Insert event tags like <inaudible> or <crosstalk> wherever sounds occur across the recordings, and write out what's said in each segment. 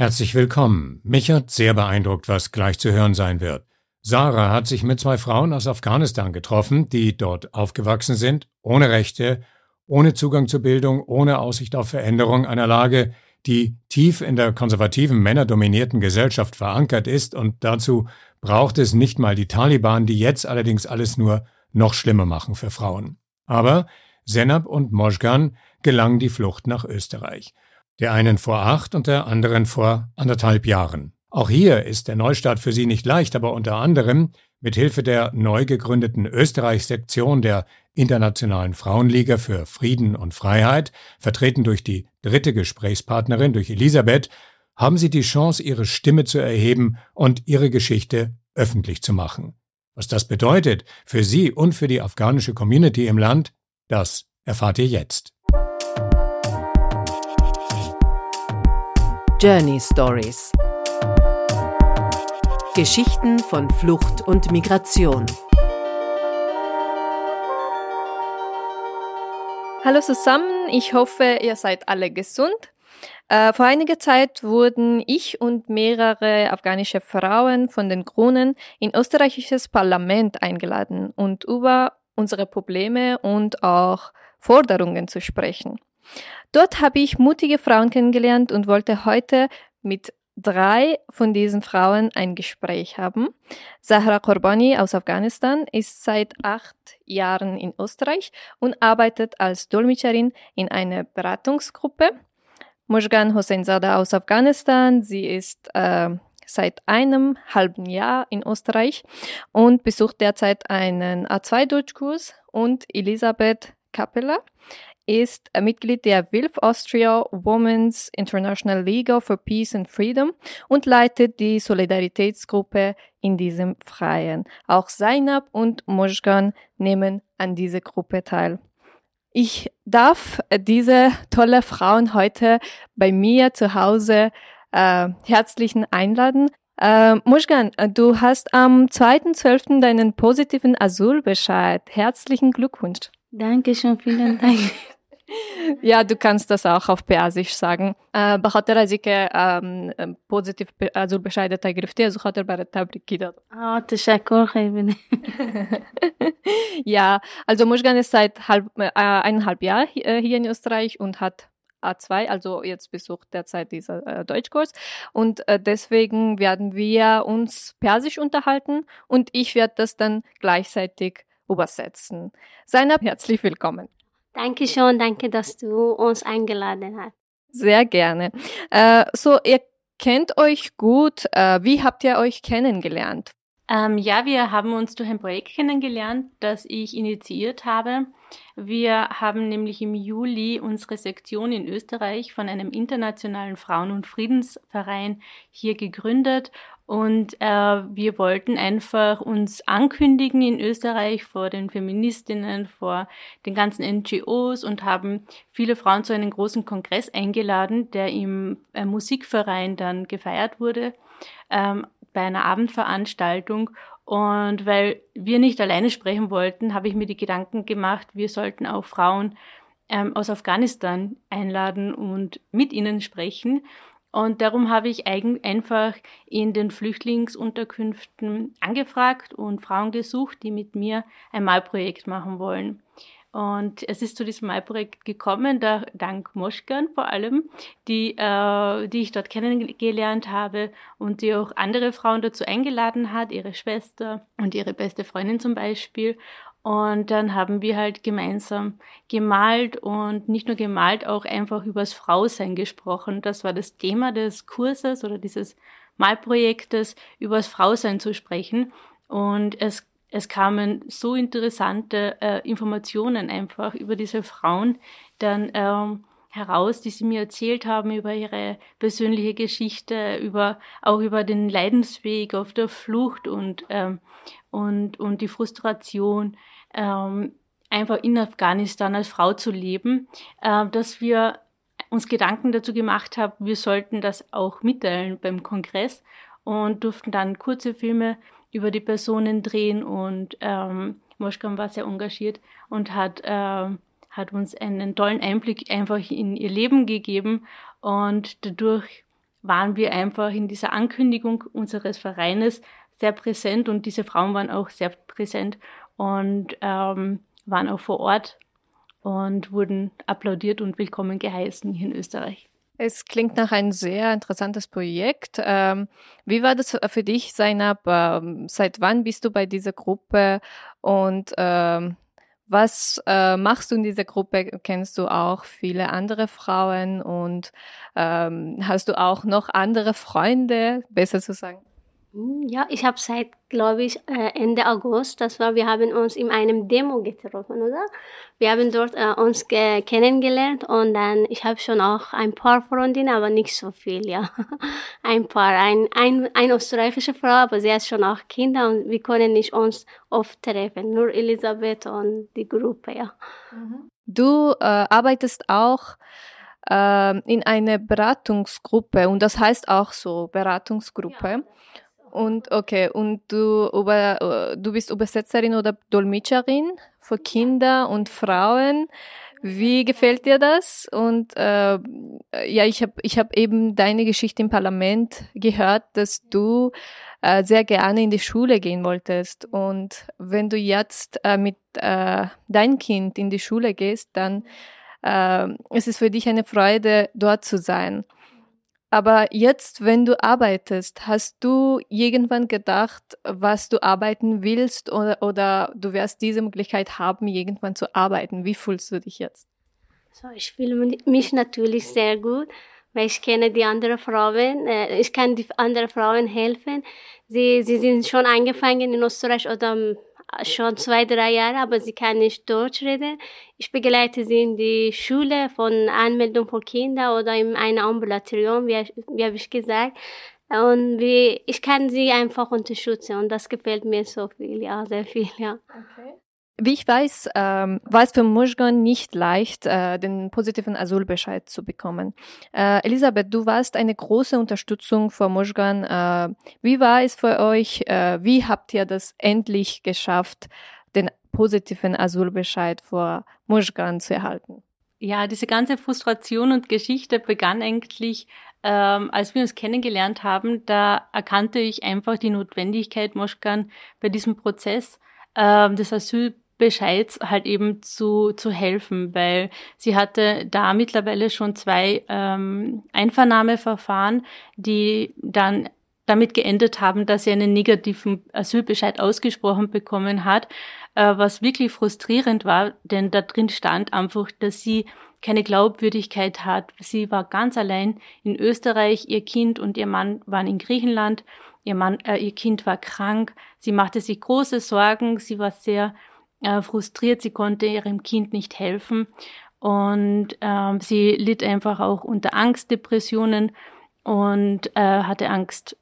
Herzlich willkommen. Mich hat sehr beeindruckt, was gleich zu hören sein wird. Sarah hat sich mit zwei Frauen aus Afghanistan getroffen, die dort aufgewachsen sind, ohne Rechte, ohne Zugang zur Bildung, ohne Aussicht auf Veränderung einer Lage, die tief in der konservativen, männerdominierten Gesellschaft verankert ist und dazu braucht es nicht mal die Taliban, die jetzt allerdings alles nur noch schlimmer machen für Frauen. Aber Senab und Mojgan gelang die Flucht nach Österreich. Der einen vor acht und der anderen vor anderthalb Jahren. Auch hier ist der Neustart für sie nicht leicht, aber unter anderem mit Hilfe der neu gegründeten Österreich-Sektion der Internationalen Frauenliga für Frieden und Freiheit, vertreten durch die dritte Gesprächspartnerin, durch Elisabeth, haben sie die Chance, ihre Stimme zu erheben und ihre Geschichte öffentlich zu machen. Was das bedeutet für sie und für die afghanische Community im Land, das erfahrt ihr jetzt. Journey Stories Geschichten von Flucht und Migration. Hallo zusammen, ich hoffe, ihr seid alle gesund. Äh, vor einiger Zeit wurden ich und mehrere afghanische Frauen von den Grünen in österreichisches Parlament eingeladen und über unsere Probleme und auch Forderungen zu sprechen. Dort habe ich mutige Frauen kennengelernt und wollte heute mit drei von diesen Frauen ein Gespräch haben. Zahra Korbani aus Afghanistan ist seit acht Jahren in Österreich und arbeitet als Dolmetscherin in einer Beratungsgruppe. Mojgan Hosseinzada aus Afghanistan, sie ist äh, seit einem halben Jahr in Österreich und besucht derzeit einen A2-Deutschkurs und Elisabeth Kappeler ist Mitglied der WILF Austria Women's International League for Peace and Freedom und leitet die Solidaritätsgruppe in diesem Freien. Auch Zainab und Mojgan nehmen an dieser Gruppe teil. Ich darf diese tolle Frauen heute bei mir zu Hause äh, herzlichen einladen. Äh, Mujgan, du hast am 2.12. deinen positiven Asylbescheid. Herzlichen Glückwunsch. Dankeschön, vielen Dank. <laughs> Ja, du kannst das auch auf Persisch sagen. بخاطر از اینکه پوزیتیو از بشایدت گرفتی از خاطر برای تبریک داد. آه تشکر خیلی Ja, also Mushgan ist seit halb, äh, eineinhalb Jahren hier in Österreich und hat A2, also jetzt besucht derzeit dieser äh, Deutschkurs. Und äh, deswegen werden wir uns Persisch unterhalten und ich werde das dann gleichzeitig übersetzen. Seiner herzlich willkommen. Danke schon, danke, dass du uns eingeladen hast. Sehr gerne. Äh, so, ihr kennt euch gut. Äh, wie habt ihr euch kennengelernt? Ähm, ja, wir haben uns durch ein Projekt kennengelernt, das ich initiiert habe. Wir haben nämlich im Juli unsere Sektion in Österreich von einem internationalen Frauen- und Friedensverein hier gegründet und äh, wir wollten einfach uns ankündigen in Österreich vor den Feministinnen, vor den ganzen NGOs und haben viele Frauen zu einem großen Kongress eingeladen, der im äh, Musikverein dann gefeiert wurde, ähm, bei einer Abendveranstaltung. Und weil wir nicht alleine sprechen wollten, habe ich mir die Gedanken gemacht, wir sollten auch Frauen ähm, aus Afghanistan einladen und mit ihnen sprechen. Und darum habe ich einfach in den Flüchtlingsunterkünften angefragt und Frauen gesucht, die mit mir ein Malprojekt machen wollen. Und es ist zu diesem Malprojekt gekommen, da, dank Moschkan vor allem, die, äh, die ich dort kennengelernt habe und die auch andere Frauen dazu eingeladen hat, ihre Schwester und ihre beste Freundin zum Beispiel. Und dann haben wir halt gemeinsam gemalt und nicht nur gemalt, auch einfach übers Frausein gesprochen. Das war das Thema des Kurses oder dieses Malprojektes, übers Frausein zu sprechen. Und es, es kamen so interessante äh, Informationen einfach über diese Frauen dann ähm, heraus, die sie mir erzählt haben über ihre persönliche Geschichte, über auch über den Leidensweg auf der Flucht und ähm, und, und die Frustration, ähm, einfach in Afghanistan als Frau zu leben, äh, dass wir uns Gedanken dazu gemacht haben, wir sollten das auch mitteilen beim Kongress und durften dann kurze Filme über die Personen drehen und ähm, Moschkam war sehr engagiert und hat, äh, hat uns einen tollen Einblick einfach in ihr Leben gegeben und dadurch waren wir einfach in dieser Ankündigung unseres Vereines sehr präsent und diese Frauen waren auch sehr präsent und ähm, waren auch vor Ort und wurden applaudiert und willkommen geheißen hier in Österreich. Es klingt nach ein sehr interessantes Projekt. Ähm, wie war das für dich, Zainab? Ähm, seit wann bist du bei dieser Gruppe und ähm, was äh, machst du in dieser Gruppe? Kennst du auch viele andere Frauen und ähm, hast du auch noch andere Freunde, besser zu sagen? Hm, ja, ich habe seit, glaube ich, äh, Ende August, das war, wir haben uns in einem Demo getroffen, oder? Wir haben dort äh, uns kennengelernt und dann, ich habe schon auch ein paar Freundinnen, aber nicht so viel, ja. <laughs> ein paar, ein, ein, eine österreichische Frau, aber sie hat schon auch Kinder und wir können nicht uns oft treffen, nur Elisabeth und die Gruppe, ja. Mhm. Du äh, arbeitest auch äh, in einer Beratungsgruppe und das heißt auch so Beratungsgruppe. Ja. Und okay, und du, über, du bist Übersetzerin oder Dolmetscherin für Kinder und Frauen. Wie gefällt dir das? Und äh, ja, ich habe ich hab eben deine Geschichte im Parlament gehört, dass du äh, sehr gerne in die Schule gehen wolltest. Und wenn du jetzt äh, mit äh, dein Kind in die Schule gehst, dann äh, ist es für dich eine Freude, dort zu sein. Aber jetzt, wenn du arbeitest, hast du irgendwann gedacht, was du arbeiten willst oder, oder du wirst diese Möglichkeit haben, irgendwann zu arbeiten? Wie fühlst du dich jetzt? So, ich fühle mich natürlich sehr gut, weil ich kenne die anderen Frauen. Äh, ich kann die anderen Frauen helfen. Sie, sie sind schon eingefangen in Österreich oder schon zwei, drei Jahre, aber sie kann nicht Deutsch reden. Ich begleite sie in die Schule von Anmeldung für Kinder oder in einem Ambulatorium, wie, wie habe ich gesagt. Und wie, ich kann sie einfach unterstützen und das gefällt mir so viel, ja, sehr viel, ja. Okay. Wie ich weiß, ähm, war es für Muschgan nicht leicht, äh, den positiven Asylbescheid zu bekommen. Äh, Elisabeth, du warst eine große Unterstützung für Muschgan. Äh, wie war es für euch? Äh, wie habt ihr das endlich geschafft, den positiven Asylbescheid für Muschgan zu erhalten? Ja, diese ganze Frustration und Geschichte begann eigentlich, ähm, als wir uns kennengelernt haben. Da erkannte ich einfach die Notwendigkeit, Moschkan bei diesem Prozess ähm, des Asyl Bescheid halt eben zu, zu helfen, weil sie hatte da mittlerweile schon zwei ähm, Einvernahmeverfahren, die dann damit geendet haben, dass sie einen negativen Asylbescheid ausgesprochen bekommen hat, äh, was wirklich frustrierend war, denn da drin stand einfach, dass sie keine Glaubwürdigkeit hat. Sie war ganz allein in Österreich, ihr Kind und ihr Mann waren in Griechenland, ihr Mann, äh, ihr Kind war krank, sie machte sich große Sorgen, sie war sehr äh, frustriert, sie konnte ihrem Kind nicht helfen. Und ähm, sie litt einfach auch unter Angstdepressionen und äh, hatte Angst,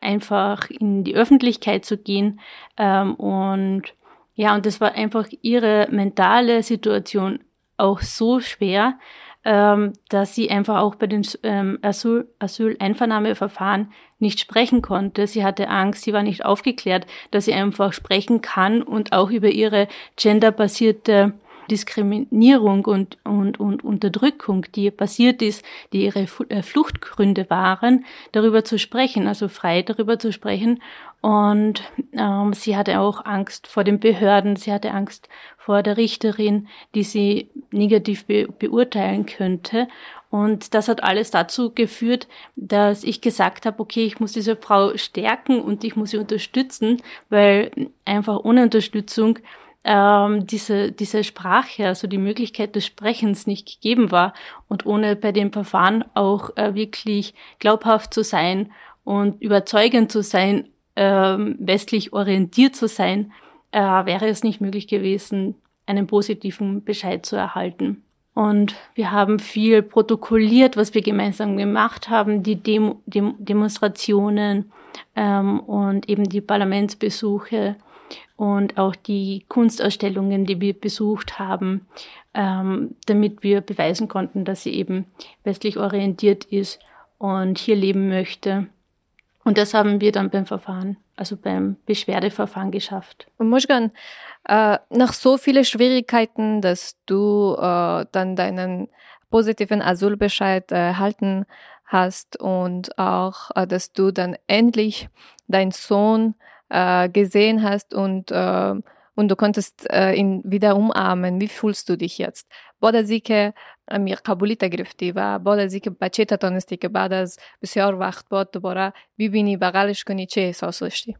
einfach in die Öffentlichkeit zu gehen. Ähm, und ja, und das war einfach ihre mentale Situation auch so schwer, ähm, dass sie einfach auch bei den ähm, Asyl, Asyleinvernahmeverfahren nicht sprechen konnte. Sie hatte Angst, sie war nicht aufgeklärt, dass sie einfach sprechen kann und auch über ihre genderbasierte Diskriminierung und, und, und Unterdrückung, die passiert ist, die ihre äh, Fluchtgründe waren, darüber zu sprechen, also frei darüber zu sprechen. Und ähm, sie hatte auch Angst vor den Behörden, sie hatte Angst vor der Richterin, die sie negativ be beurteilen könnte. Und das hat alles dazu geführt, dass ich gesagt habe, okay, ich muss diese Frau stärken und ich muss sie unterstützen, weil einfach ohne Unterstützung ähm, diese, diese Sprache, also die Möglichkeit des Sprechens nicht gegeben war und ohne bei dem Verfahren auch äh, wirklich glaubhaft zu sein und überzeugend zu sein, ähm, westlich orientiert zu sein, äh, wäre es nicht möglich gewesen, einen positiven Bescheid zu erhalten. Und wir haben viel protokolliert, was wir gemeinsam gemacht haben, die Demo Dem Demonstrationen ähm, und eben die Parlamentsbesuche und auch die Kunstausstellungen, die wir besucht haben, ähm, damit wir beweisen konnten, dass sie eben westlich orientiert ist und hier leben möchte. Und das haben wir dann beim Verfahren, also beim Beschwerdeverfahren geschafft. Und Muschgan, äh, nach so vielen Schwierigkeiten, dass du äh, dann deinen positiven Asylbescheid erhalten hast und auch, äh, dass du dann endlich deinen Sohn äh, gesehen hast und, äh, und du konntest äh, ihn wieder umarmen. Wie fühlst du dich jetzt? بعد از اینکه قبولی گرفتی و بعد از اینکه بچه تا تانستی که بعد از بسیار وقت بعد دوباره ببینی بغلش کنی چه احساس داشتی؟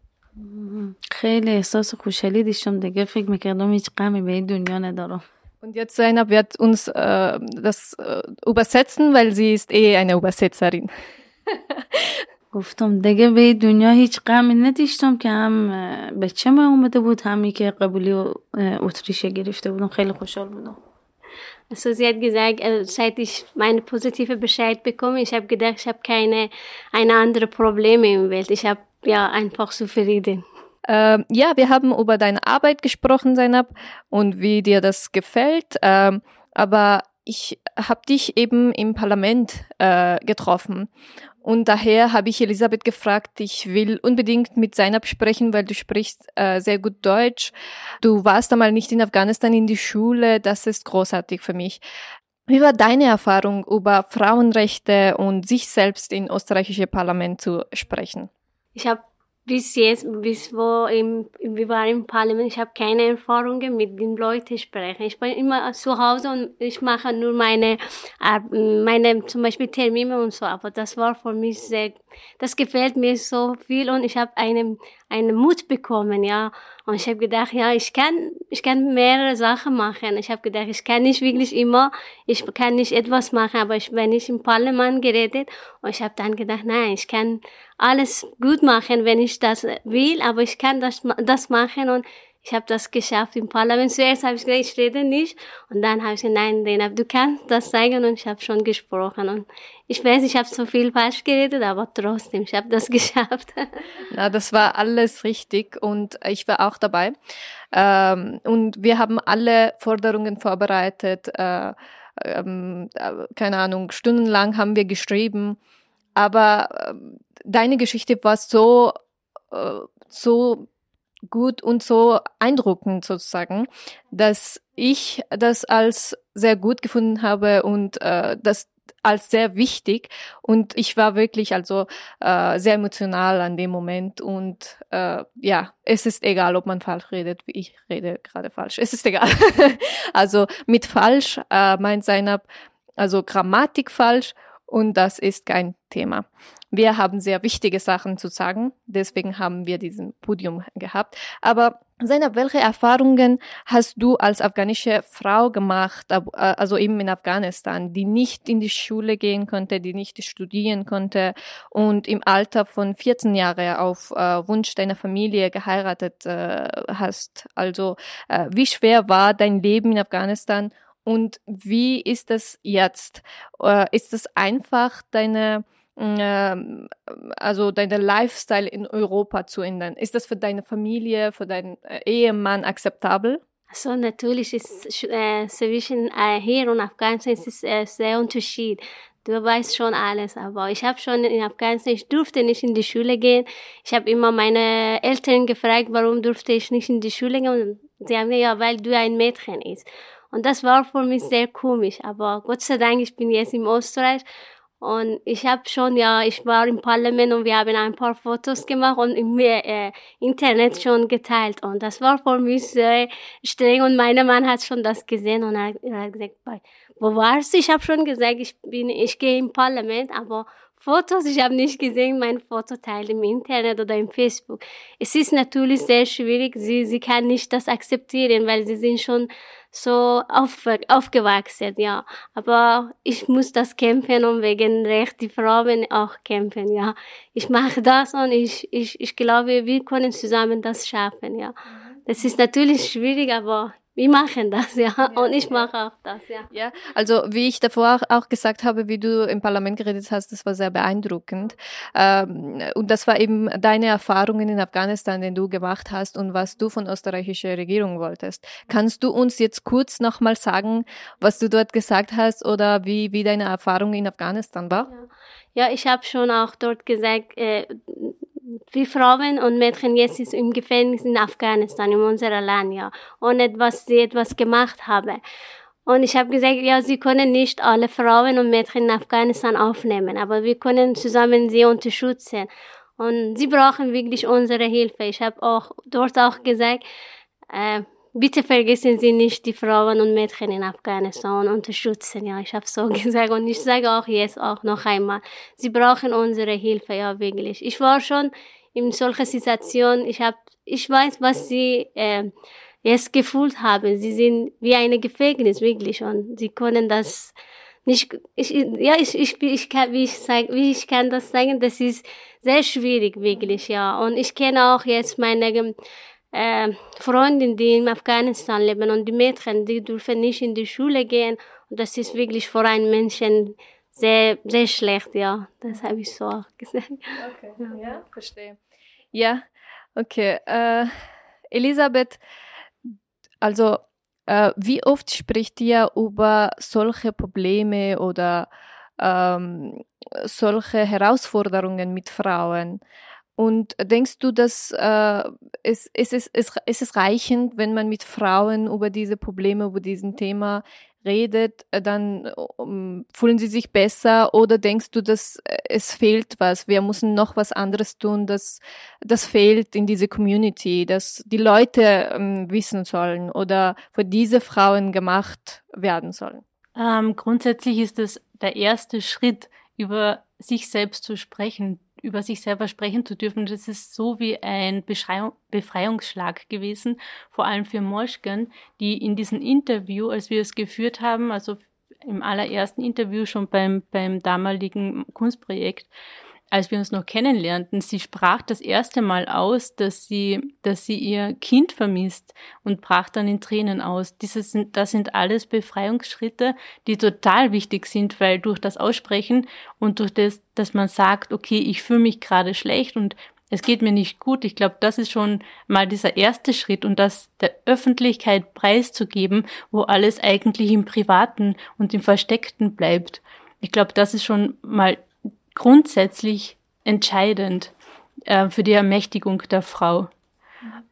خیلی احساس خوشحالی داشتم دیگه فکر می‌کردم هیچ غمی به این دنیا ندارم Und jetzt Zainab wird uns äh, das äh, übersetzen, weil sie ist eh eine Übersetzerin. <laughs> گفتم دیگه به دنیا هیچ غمی نداشتم که هم بچه ما اومده بود همی که قبولی و اتریشه گرفته بودم خیلی خوشحال بودم Also sie hat gesagt, seit ich meine positive Bescheid bekomme, ich habe gedacht, ich habe keine eine andere Probleme im Welt. Ich habe ja einfach zufrieden. Ähm, ja, wir haben über deine Arbeit gesprochen, Zainab, und wie dir das gefällt. Ähm, aber ich habe dich eben im Parlament äh, getroffen. Und daher habe ich Elisabeth gefragt, ich will unbedingt mit Zainab sprechen, weil du sprichst äh, sehr gut Deutsch. Du warst einmal nicht in Afghanistan in die Schule, das ist großartig für mich. Wie war deine Erfahrung, über Frauenrechte und sich selbst in österreichische Parlament zu sprechen? Ich habe bis jetzt, bis wo im, wir waren im Parlament, ich habe keine Erfahrungen mit den Leuten sprechen. Ich bin immer zu Hause und ich mache nur meine, meine zum Beispiel Termine und so. Aber das war für mich sehr, das gefällt mir so viel und ich habe einen, einen Mut bekommen, ja. Und ich habe gedacht, ja, ich kann, ich kann mehrere Sachen machen. Ich habe gedacht, ich kann nicht wirklich immer, ich kann nicht etwas machen, aber ich, wenn ich im Parlament geredet und ich habe dann gedacht, nein, ich kann alles gut machen, wenn ich das will, aber ich kann das, das machen und ich habe das geschafft im Parlament. Zuerst habe ich gesagt, ich rede nicht. Und dann habe ich gesagt, nein, Denab, du kannst das zeigen. Und ich habe schon gesprochen. Und ich weiß, ich habe so viel falsch geredet, aber trotzdem, ich habe das <laughs> geschafft. Na, das war alles richtig und ich war auch dabei. Ähm, und wir haben alle Forderungen vorbereitet. Äh, ähm, äh, keine Ahnung, stundenlang haben wir geschrieben. Aber äh, deine Geschichte war so, äh, so gut und so eindruckend sozusagen, dass ich das als sehr gut gefunden habe und äh, das als sehr wichtig und ich war wirklich also äh, sehr emotional an dem Moment und äh, ja, es ist egal, ob man falsch redet, wie ich rede gerade falsch. Es ist egal. <laughs> also mit falsch äh, meint Seinab also Grammatik falsch und das ist kein Thema. Wir haben sehr wichtige Sachen zu sagen, deswegen haben wir diesen Podium gehabt. Aber Zainab, welche Erfahrungen hast du als afghanische Frau gemacht, äh, also eben in Afghanistan, die nicht in die Schule gehen konnte, die nicht studieren konnte und im Alter von 14 Jahren auf äh, Wunsch deiner Familie geheiratet äh, hast? Also wie schwer war dein Leben in Afghanistan und wie ist das jetzt? Äh, ist es einfach, deine, ähm, also deine Lifestyle in Europa zu ändern? Ist das für deine Familie, für deinen äh, Ehemann akzeptabel? Also natürlich ist äh, zwischen äh, hier und Afghanistan ist äh, sehr Unterschied. Du weißt schon alles, aber ich habe schon in Afghanistan, ich durfte nicht in die Schule gehen. Ich habe immer meine Eltern gefragt, warum durfte ich nicht in die Schule gehen. Und sie haben gesagt, ja, weil du ein Mädchen bist. Und das war für mich sehr komisch. Aber Gott sei Dank, ich bin jetzt in Österreich und ich habe schon, ja, ich war im Parlament und wir haben ein paar Fotos gemacht und im äh, Internet schon geteilt. Und das war für mich sehr streng. Und mein Mann hat schon das gesehen und er, er hat gesagt, wo warst du? Ich habe schon gesagt, ich bin, ich gehe im Parlament, aber Fotos, ich habe nicht gesehen, mein Foto teilen im Internet oder im Facebook. Es ist natürlich sehr schwierig. Sie, sie kann nicht das akzeptieren, weil sie sind schon so auf, aufgewachsen, ja. Aber ich muss das kämpfen und wegen Recht die Frauen auch kämpfen, ja. Ich mache das und ich, ich, ich glaube, wir können zusammen das schaffen, ja. Das ist natürlich schwierig, aber wir machen das, ja. Und ich mache auch das, ja. Ja, also wie ich davor auch gesagt habe, wie du im Parlament geredet hast, das war sehr beeindruckend. Ähm, und das war eben deine Erfahrungen in Afghanistan, den du gemacht hast und was du von österreichischer Regierung wolltest. Kannst du uns jetzt kurz nochmal sagen, was du dort gesagt hast oder wie, wie deine Erfahrung in Afghanistan war? Ja, ja ich habe schon auch dort gesagt, äh, wie Frauen und Mädchen jetzt ist im Gefängnis in Afghanistan, in unserem Land, ja, ohne dass sie etwas gemacht haben. Und ich habe gesagt, ja, sie können nicht alle Frauen und Mädchen in Afghanistan aufnehmen, aber wir können zusammen sie unterstützen. Und sie brauchen wirklich unsere Hilfe. Ich habe auch dort auch gesagt, äh, bitte vergessen Sie nicht die Frauen und Mädchen in Afghanistan unterstützen. Ja, ich habe so <laughs> gesagt und ich sage auch jetzt auch noch einmal, Sie brauchen unsere Hilfe, ja wirklich. Ich war schon in solcher Situation. Ich habe, ich weiß, was Sie äh, jetzt gefühlt haben. Sie sind wie eine Gefängnis wirklich und Sie können das nicht. Ich, ja, ich, ich, ich kann, wie ich sag, wie ich kann das sagen, das ist sehr schwierig wirklich, ja. Und ich kenne auch jetzt meine äh, Freundinnen, die in Afghanistan leben und die Mädchen, die dürfen nicht in die Schule gehen. Und das ist wirklich für einen Menschen sehr, sehr schlecht, ja. Das habe ich so auch gesagt. Okay, ja verstehe. Ja, okay. Äh, Elisabeth, also äh, wie oft spricht ihr über solche Probleme oder ähm, solche Herausforderungen mit Frauen? Und denkst du, dass äh, es, es, ist, es, es reichend, wenn man mit Frauen über diese Probleme, über diesen Thema redet, äh, dann um, fühlen sie sich besser oder denkst du, dass äh, es fehlt was? Wir müssen noch was anderes tun, das, das fehlt in diese Community, dass die Leute ähm, wissen sollen oder für diese Frauen gemacht werden sollen? Ähm, grundsätzlich ist es der erste Schritt, über sich selbst zu sprechen, über sich selber sprechen zu dürfen. Das ist so wie ein Befreiungsschlag gewesen, vor allem für Moschken, die in diesem Interview, als wir es geführt haben, also im allerersten Interview schon beim, beim damaligen Kunstprojekt, als wir uns noch kennenlernten, sie sprach das erste Mal aus, dass sie, dass sie ihr Kind vermisst und brach dann in Tränen aus. Dieses das sind alles Befreiungsschritte, die total wichtig sind, weil durch das Aussprechen und durch das, dass man sagt, okay, ich fühle mich gerade schlecht und es geht mir nicht gut. Ich glaube, das ist schon mal dieser erste Schritt und das der Öffentlichkeit preiszugeben, wo alles eigentlich im Privaten und im Versteckten bleibt. Ich glaube, das ist schon mal grundsätzlich entscheidend äh, für die Ermächtigung der Frau.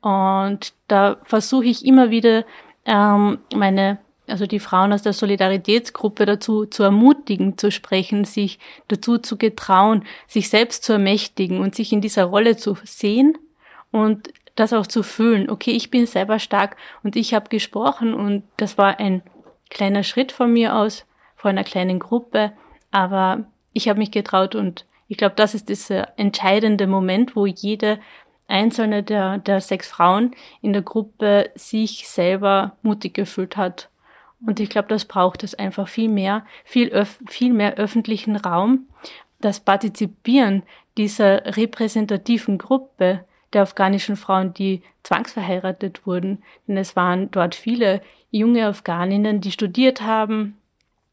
Und da versuche ich immer wieder ähm, meine, also die Frauen aus der Solidaritätsgruppe dazu zu ermutigen, zu sprechen, sich dazu zu getrauen, sich selbst zu ermächtigen und sich in dieser Rolle zu sehen und das auch zu fühlen. Okay, ich bin selber stark und ich habe gesprochen und das war ein kleiner Schritt von mir aus, vor einer kleinen Gruppe, aber ich habe mich getraut und ich glaube, das ist dieser entscheidende Moment, wo jede einzelne der, der sechs Frauen in der Gruppe sich selber mutig gefühlt hat. Und ich glaube, das braucht es einfach viel mehr, viel, viel mehr öffentlichen Raum. Das Partizipieren dieser repräsentativen Gruppe der afghanischen Frauen, die zwangsverheiratet wurden. Denn es waren dort viele junge Afghaninnen, die studiert haben,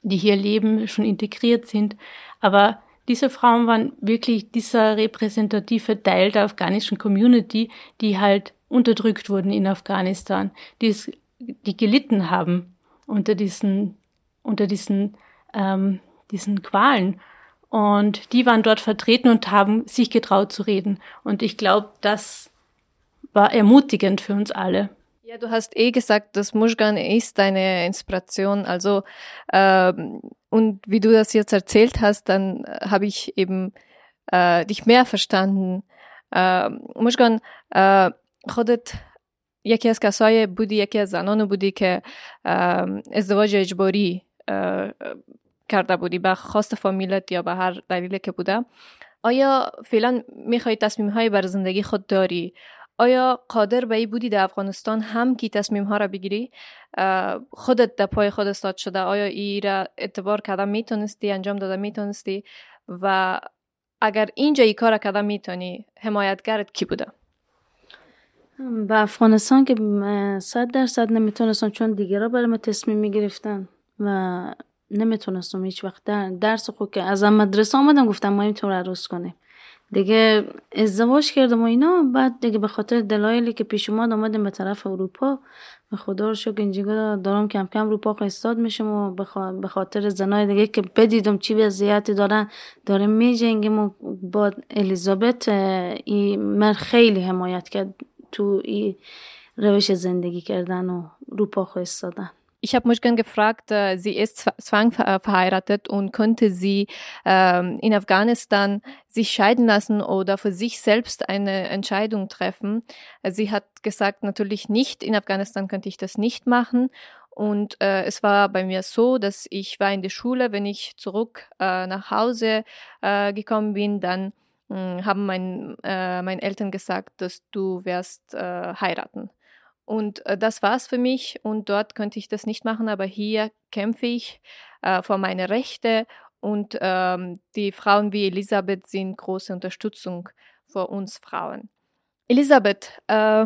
die hier leben, schon integriert sind, aber diese Frauen waren wirklich dieser repräsentative Teil der afghanischen Community, die halt unterdrückt wurden in Afghanistan, die, es, die gelitten haben unter diesen, unter diesen, ähm, diesen Qualen. Und die waren dort vertreten und haben sich getraut zu reden. Und ich glaube, das war ermutigend für uns alle. Ja, du hast eh gesagt, dass Mushgan ist deine Inspiration. Also ähm, und wie du das jetzt erzählt hast, dann äh, habe ich eben äh, dich mehr verstanden. مشگان خودت یکی از کسای بودی یکی از زنان بودی که ازدواج اجباری کرده بودی به خواست فامیلت یا به هر دلیلی که بوده آیا فعلا می‌خوای تصمیم های بر زندگی خود داری آیا قادر به ای بودی در افغانستان هم کی تصمیم ها را بگیری؟ خودت در پای خود استاد شده آیا ای را اعتبار کرده می‌تونستی انجام داده می‌تونستی؟ و اگر اینجا ای کار کرده می‌تونی حمایتگرت کی بوده؟ به افغانستان که صد درصد نمی‌تونستم چون دیگرا برای من تصمیم می‌گرفتن و نمی‌تونستم هیچ وقت در درس خود که از مدرسه آمدم گفتم ما اینطور عروس کنیم. دیگه ازدواج کردم و اینا. بعد دیگه به خاطر دلایلی که پیش اومد آمدیم به طرف اروپا. به خدا رو شکر دارم کم کم اروپا استاد میشم و به خاطر زنای دیگه که بدیدم چی وضعیتی دارن داره میجنگیم و با الیزابت ای من خیلی حمایت کرد تو ای روش زندگی کردن و اروپا استادن Ich habe Mushkan gefragt, äh, sie ist zwangverheiratet und könnte sie ähm, in Afghanistan sich scheiden lassen oder für sich selbst eine Entscheidung treffen. Sie hat gesagt, natürlich nicht. In Afghanistan könnte ich das nicht machen. Und äh, es war bei mir so, dass ich war in der Schule, wenn ich zurück äh, nach Hause äh, gekommen bin, dann mh, hm, haben mein, äh, meine Eltern gesagt, dass du wirst äh, heiraten. Und äh, das war's für mich und dort könnte ich das nicht machen, aber hier kämpfe ich äh, für meine Rechte und ähm, die Frauen wie Elisabeth sind große Unterstützung für uns Frauen. Elisabeth, äh,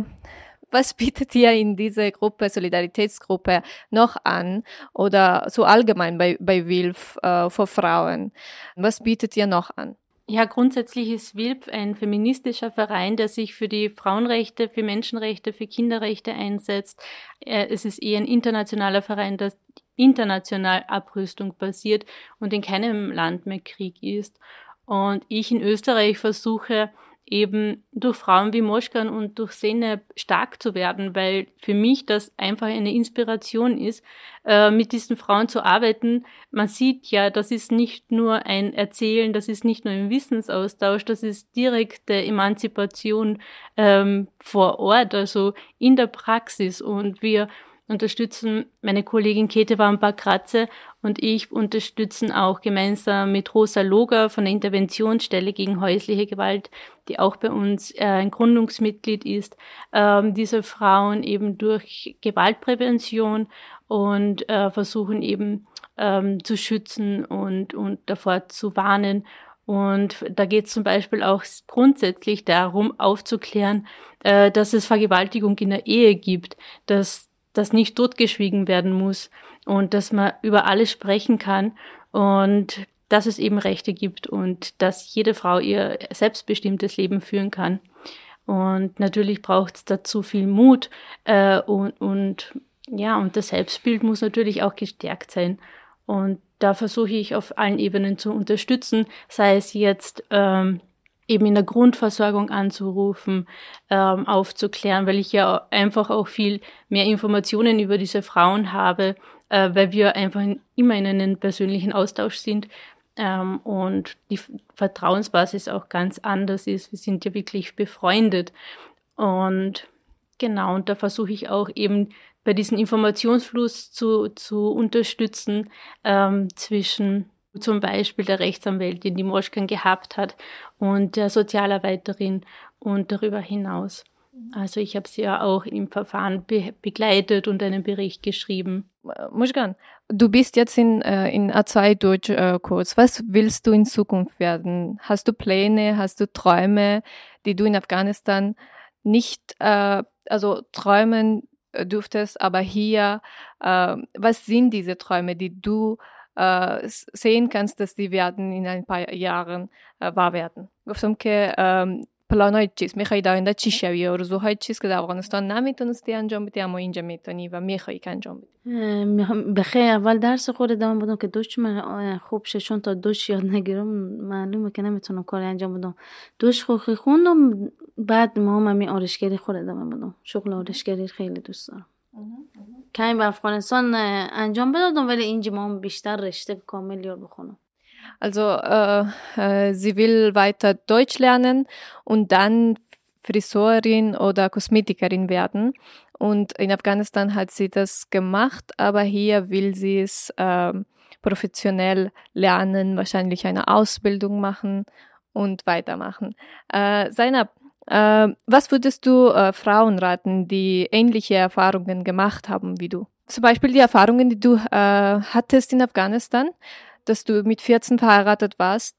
was <laughs> bietet ihr in dieser Gruppe, Solidaritätsgruppe, noch an oder so allgemein bei, bei WILF äh, für Frauen? Was bietet ihr noch an? Ja, grundsätzlich ist WILP ein feministischer Verein, der sich für die Frauenrechte, für Menschenrechte, für Kinderrechte einsetzt. Äh, es ist eher ein internationaler Verein, der international Abrüstung basiert und in keinem Land mehr Krieg ist. Und ich in Österreich versuche, eben durch Frauen wie Moschkan und durch Sene stark zu werden, weil für mich das einfach eine Inspiration ist, äh, mit diesen Frauen zu arbeiten. Man sieht ja, das ist nicht nur ein Erzählen, das ist nicht nur ein Wissensaustausch, das ist direkte Emanzipation ähm, vor Ort, also in der Praxis. Und wir unterstützen meine Kollegin Käthe Wamper-Kratze und ich unterstützen auch gemeinsam mit Rosa Loger von der Interventionsstelle gegen häusliche Gewalt, die auch bei uns äh, ein Gründungsmitglied ist, ähm, diese Frauen eben durch Gewaltprävention und äh, versuchen eben ähm, zu schützen und, und davor zu warnen. Und da geht es zum Beispiel auch grundsätzlich darum, aufzuklären, äh, dass es Vergewaltigung in der Ehe gibt, dass das nicht totgeschwiegen werden muss und dass man über alles sprechen kann und dass es eben Rechte gibt und dass jede Frau ihr selbstbestimmtes Leben führen kann. Und natürlich braucht es dazu viel Mut äh, und, und ja, und das Selbstbild muss natürlich auch gestärkt sein. Und da versuche ich auf allen Ebenen zu unterstützen, sei es jetzt ähm, eben in der Grundversorgung anzurufen, ähm, aufzuklären, weil ich ja einfach auch viel mehr Informationen über diese Frauen habe, äh, weil wir einfach in, immer in einem persönlichen Austausch sind ähm, und die Vertrauensbasis auch ganz anders ist. Wir sind ja wirklich befreundet und genau, und da versuche ich auch eben bei diesem Informationsfluss zu, zu unterstützen ähm, zwischen zum Beispiel der Rechtsanwältin, die Moschkan gehabt hat, und der Sozialarbeiterin und darüber hinaus. Also ich habe sie ja auch im Verfahren be begleitet und einen Bericht geschrieben. Muschkan, du bist jetzt in, äh, in A2-Deutschkurs. Äh, Was willst du in Zukunft werden? Hast du Pläne, hast du Träume, die du in Afghanistan nicht, äh, also träumen dürftest, aber hier, äh, was sind diese Träume, die du äh, sehen kannst, dass die werden in ein paar Jahren äh, wahr werden. گفتم که پلانهای چیست می‌خوای در آینده چی شوی آرزوهای چیست که در افغانستان نمی‌تونستی انجام بدی اما اینجا می‌تونی و می‌خوای که انجام بدی بخیر اول درس خود ادامه بدم که دوش من خوب شه چون تا دوش یاد نگیرم معلومه که نمی‌تونم کاری انجام بدم دوش خوخی خوندم بعد ما هم آرشگری خود بدم شغل آرشگری خیلی دوست دارم کمی به افغانستان انجام بدادم ولی اینجا ما بیشتر رشته کامل یاد بخونم Also äh, äh, sie will weiter Deutsch lernen und dann Friseurin oder Kosmetikerin werden. Und in Afghanistan hat sie das gemacht, aber hier will sie es äh, professionell lernen, wahrscheinlich eine Ausbildung machen und weitermachen. Äh, Zainab, äh, was würdest du äh, Frauen raten, die ähnliche Erfahrungen gemacht haben wie du? Zum Beispiel die Erfahrungen, die du äh, hattest in Afghanistan, dass du mit 14 verheiratet warst,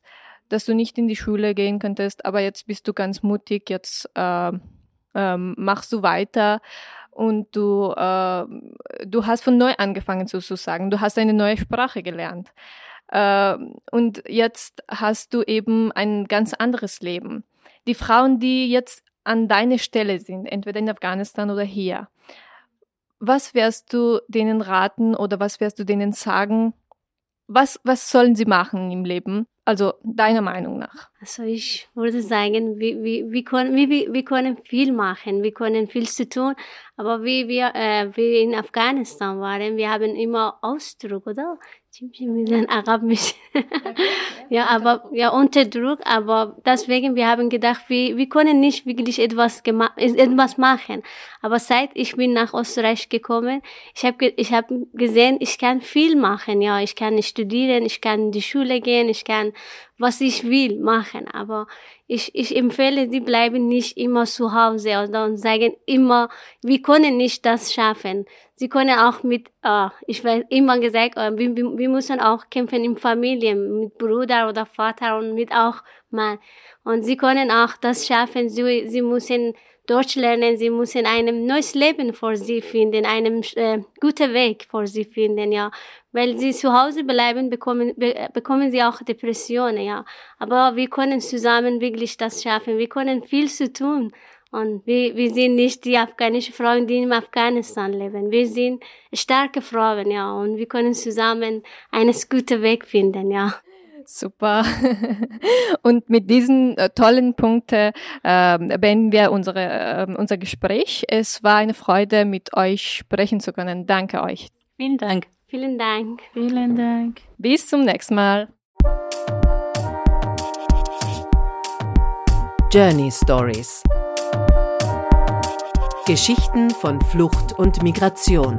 dass du nicht in die Schule gehen könntest, aber jetzt bist du ganz mutig, jetzt äh, ähm, machst du weiter und du, äh, du hast von neu angefangen sozusagen, du hast eine neue Sprache gelernt. Und jetzt hast du eben ein ganz anderes Leben die Frauen, die jetzt an deiner Stelle sind, entweder in Afghanistan oder hier, was wirst du denen raten oder was wirst du denen sagen? Was, was sollen sie machen im Leben? Also deiner Meinung nach? Also ich würde sagen, wir, wir, wir, können, wir, wir können viel machen, wir können viel zu tun, aber wie wir, äh, wie in Afghanistan waren, wir haben immer Ausdruck, oder? Arabisch. <laughs> ja, aber ja unter Druck, aber deswegen wir haben gedacht, wir, wir können nicht wirklich etwas etwas machen. Aber seit ich bin nach Österreich gekommen, ich habe ich hab gesehen, ich kann viel machen. Ja, ich kann studieren, ich kann in die Schule gehen, ich kann was ich will machen. Aber ich, ich empfehle, die bleiben nicht immer zu Hause und sagen immer, wir können nicht das schaffen. Sie können auch mit, äh, ich weiß immer gesagt, äh, wir, wir müssen auch kämpfen in Familien, mit Bruder oder Vater und mit auch Mann. Und sie können auch das schaffen. Sie, sie müssen Deutsch lernen, sie müssen ein neues Leben für sie finden, einen äh, guten Weg für sie finden, ja. Weil sie zu Hause bleiben, bekommen, be bekommen sie auch Depressionen, ja. Aber wir können zusammen wirklich das schaffen. Wir können viel zu tun. Und wir, wir sind nicht die afghanischen Frauen, die in Afghanistan leben. Wir sind starke Frauen, ja. Und wir können zusammen einen guten Weg finden, ja. Super. <laughs> Und mit diesen äh, tollen Punkten äh, beenden wir unsere, äh, unser Gespräch. Es war eine Freude, mit euch sprechen zu können. Danke euch. Vielen Dank. Vielen Dank. Vielen Dank. Bis zum nächsten Mal. Journey Stories. Geschichten von Flucht und Migration.